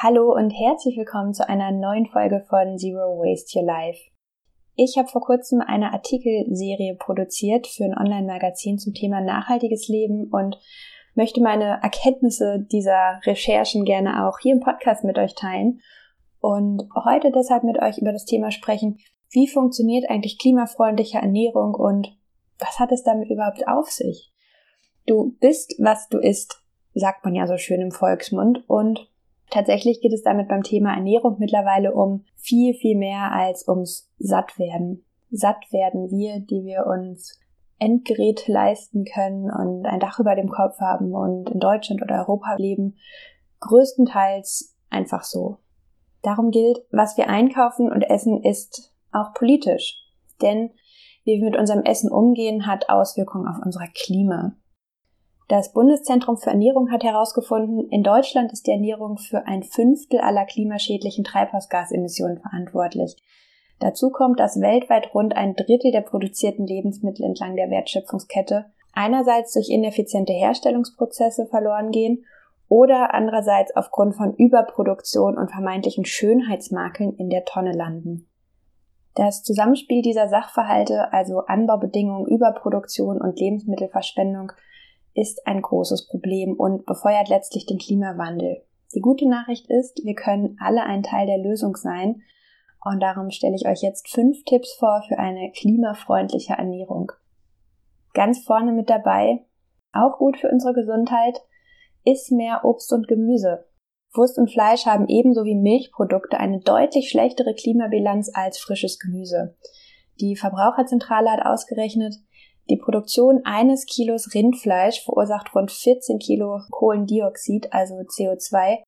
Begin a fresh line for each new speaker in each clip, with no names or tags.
Hallo und herzlich willkommen zu einer neuen Folge von Zero Waste Your Life. Ich habe vor kurzem eine Artikelserie produziert für ein Online-Magazin zum Thema nachhaltiges Leben und möchte meine Erkenntnisse dieser Recherchen gerne auch hier im Podcast mit euch teilen und heute deshalb mit euch über das Thema sprechen, wie funktioniert eigentlich klimafreundliche Ernährung und was hat es damit überhaupt auf sich? Du bist, was du isst, sagt man ja so schön im Volksmund und Tatsächlich geht es damit beim Thema Ernährung mittlerweile um viel, viel mehr als ums Sattwerden. Satt werden wir, die wir uns Endgeräte leisten können und ein Dach über dem Kopf haben und in Deutschland oder Europa leben, größtenteils einfach so. Darum gilt, was wir einkaufen und essen ist auch politisch. Denn wie wir mit unserem Essen umgehen, hat Auswirkungen auf unser Klima. Das Bundeszentrum für Ernährung hat herausgefunden, in Deutschland ist die Ernährung für ein Fünftel aller klimaschädlichen Treibhausgasemissionen verantwortlich. Dazu kommt, dass weltweit rund ein Drittel der produzierten Lebensmittel entlang der Wertschöpfungskette einerseits durch ineffiziente Herstellungsprozesse verloren gehen oder andererseits aufgrund von Überproduktion und vermeintlichen Schönheitsmakeln in der Tonne landen. Das Zusammenspiel dieser Sachverhalte, also Anbaubedingungen, Überproduktion und Lebensmittelverschwendung, ist ein großes Problem und befeuert letztlich den Klimawandel. Die gute Nachricht ist, wir können alle ein Teil der Lösung sein und darum stelle ich euch jetzt fünf Tipps vor für eine klimafreundliche Ernährung. Ganz vorne mit dabei, auch gut für unsere Gesundheit, ist mehr Obst und Gemüse. Wurst und Fleisch haben ebenso wie Milchprodukte eine deutlich schlechtere Klimabilanz als frisches Gemüse. Die Verbraucherzentrale hat ausgerechnet, die Produktion eines Kilos Rindfleisch verursacht rund 14 Kilo Kohlendioxid, also CO2.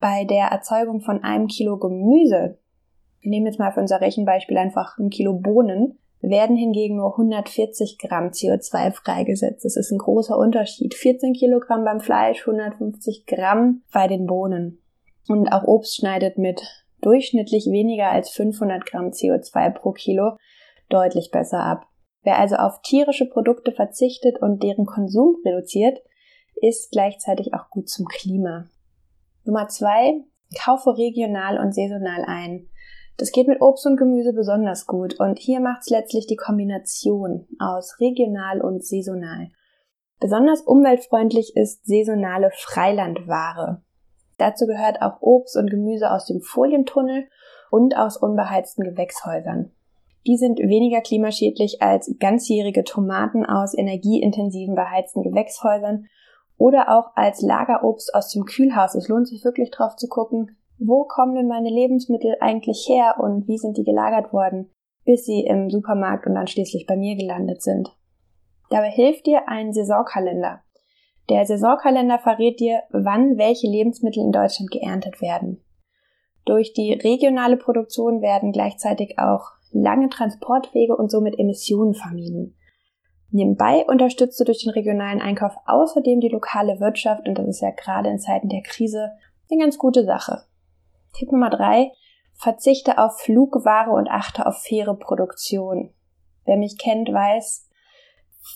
Bei der Erzeugung von einem Kilo Gemüse, wir nehmen jetzt mal für unser Rechenbeispiel einfach ein Kilo Bohnen, werden hingegen nur 140 Gramm CO2 freigesetzt. Das ist ein großer Unterschied. 14 Kilogramm beim Fleisch, 150 Gramm bei den Bohnen. Und auch Obst schneidet mit durchschnittlich weniger als 500 Gramm CO2 pro Kilo deutlich besser ab. Wer also auf tierische Produkte verzichtet und deren Konsum reduziert, ist gleichzeitig auch gut zum Klima. Nummer zwei, kaufe regional und saisonal ein. Das geht mit Obst und Gemüse besonders gut und hier macht es letztlich die Kombination aus regional und saisonal. Besonders umweltfreundlich ist saisonale Freilandware. Dazu gehört auch Obst und Gemüse aus dem Folientunnel und aus unbeheizten Gewächshäusern. Die sind weniger klimaschädlich als ganzjährige Tomaten aus energieintensiven beheizten Gewächshäusern oder auch als Lagerobst aus dem Kühlhaus. Es lohnt sich wirklich drauf zu gucken, wo kommen denn meine Lebensmittel eigentlich her und wie sind die gelagert worden, bis sie im Supermarkt und dann schließlich bei mir gelandet sind. Dabei hilft dir ein Saisonkalender. Der Saisonkalender verrät dir, wann welche Lebensmittel in Deutschland geerntet werden. Durch die regionale Produktion werden gleichzeitig auch lange Transportwege und somit Emissionen vermieden. Nebenbei unterstützt du durch den regionalen Einkauf außerdem die lokale Wirtschaft und das ist ja gerade in Zeiten der Krise eine ganz gute Sache. Tipp Nummer drei, verzichte auf Flugware und achte auf faire Produktion. Wer mich kennt, weiß,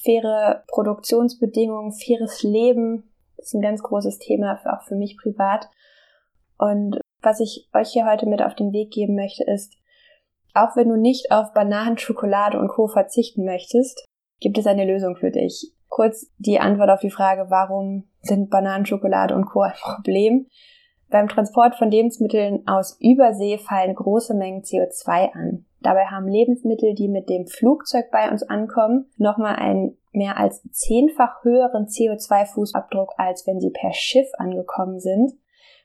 faire Produktionsbedingungen, faires Leben ist ein ganz großes Thema, auch für mich privat. Und was ich euch hier heute mit auf den Weg geben möchte, ist, auch wenn du nicht auf Bananen, Schokolade und Co. verzichten möchtest, gibt es eine Lösung für dich. Kurz die Antwort auf die Frage, warum sind Bananen, Schokolade und Co. ein Problem? Beim Transport von Lebensmitteln aus Übersee fallen große Mengen CO2 an. Dabei haben Lebensmittel, die mit dem Flugzeug bei uns ankommen, nochmal einen mehr als zehnfach höheren CO2-Fußabdruck, als wenn sie per Schiff angekommen sind.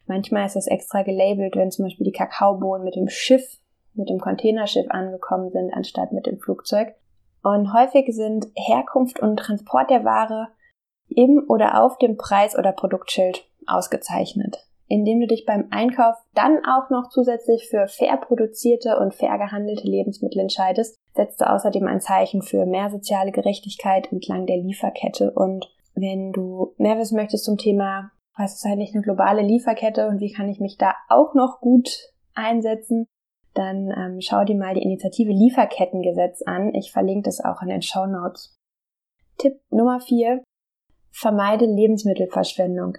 Manchmal ist das extra gelabelt, wenn zum Beispiel die Kakaobohnen mit dem Schiff mit dem Containerschiff angekommen sind, anstatt mit dem Flugzeug. Und häufig sind Herkunft und Transport der Ware im oder auf dem Preis- oder Produktschild ausgezeichnet, indem du dich beim Einkauf dann auch noch zusätzlich für fair produzierte und fair gehandelte Lebensmittel entscheidest, setzt du außerdem ein Zeichen für mehr soziale Gerechtigkeit entlang der Lieferkette. Und wenn du mehr wissen möchtest zum Thema, was ist eigentlich eine globale Lieferkette und wie kann ich mich da auch noch gut einsetzen, dann ähm, schau dir mal die Initiative Lieferkettengesetz an. Ich verlinke das auch in den Show Notes. Tipp Nummer vier: Vermeide Lebensmittelverschwendung.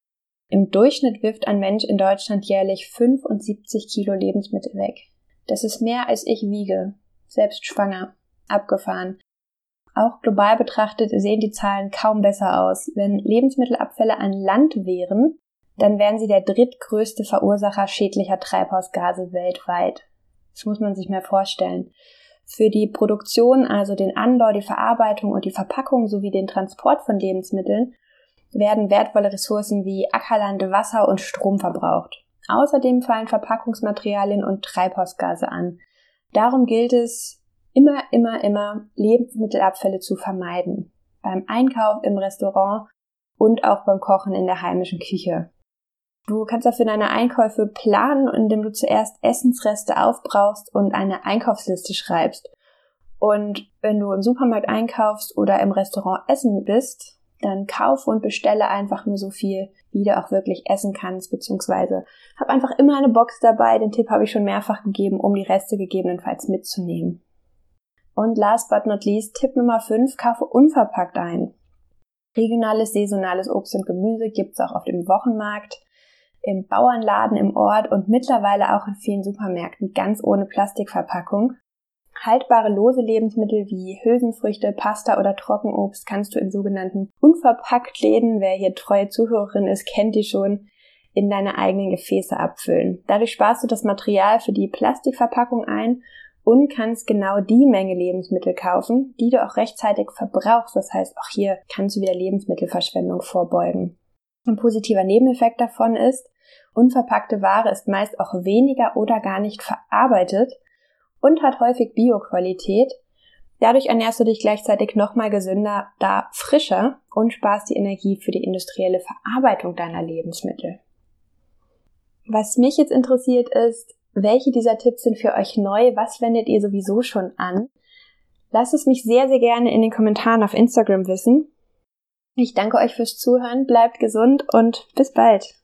Im Durchschnitt wirft ein Mensch in Deutschland jährlich 75 Kilo Lebensmittel weg. Das ist mehr als ich wiege, selbst schwanger, abgefahren. Auch global betrachtet sehen die Zahlen kaum besser aus. Wenn Lebensmittelabfälle ein Land wären, dann wären sie der drittgrößte Verursacher schädlicher Treibhausgase weltweit. Das muss man sich mehr vorstellen. Für die Produktion, also den Anbau, die Verarbeitung und die Verpackung sowie den Transport von Lebensmitteln werden wertvolle Ressourcen wie Ackerland, Wasser und Strom verbraucht. Außerdem fallen Verpackungsmaterialien und Treibhausgase an. Darum gilt es, immer, immer, immer Lebensmittelabfälle zu vermeiden. Beim Einkauf im Restaurant und auch beim Kochen in der heimischen Küche. Du kannst dafür deine Einkäufe planen, indem du zuerst Essensreste aufbrauchst und eine Einkaufsliste schreibst. Und wenn du im Supermarkt einkaufst oder im Restaurant essen bist, dann kauf und bestelle einfach nur so viel, wie du auch wirklich essen kannst, beziehungsweise hab einfach immer eine Box dabei. Den Tipp habe ich schon mehrfach gegeben, um die Reste gegebenenfalls mitzunehmen. Und last but not least, Tipp Nummer 5, kaufe unverpackt ein. Regionales, saisonales Obst und Gemüse gibt's auch auf dem Wochenmarkt, im Bauernladen im Ort und mittlerweile auch in vielen Supermärkten ganz ohne Plastikverpackung. Haltbare lose Lebensmittel wie Hülsenfrüchte, Pasta oder Trockenobst kannst du in sogenannten unverpackt Läden, wer hier treue Zuhörerin ist, kennt die schon, in deine eigenen Gefäße abfüllen. Dadurch sparst du das Material für die Plastikverpackung ein und kannst genau die Menge Lebensmittel kaufen, die du auch rechtzeitig verbrauchst. Das heißt, auch hier kannst du wieder Lebensmittelverschwendung vorbeugen. Ein positiver Nebeneffekt davon ist, unverpackte Ware ist meist auch weniger oder gar nicht verarbeitet und hat häufig Bioqualität. Dadurch ernährst du dich gleichzeitig nochmal gesünder, da frischer und sparst die Energie für die industrielle Verarbeitung deiner Lebensmittel. Was mich jetzt interessiert ist, welche dieser Tipps sind für euch neu? Was wendet ihr sowieso schon an? Lasst es mich sehr, sehr gerne in den Kommentaren auf Instagram wissen. Ich danke euch fürs Zuhören, bleibt gesund und bis bald.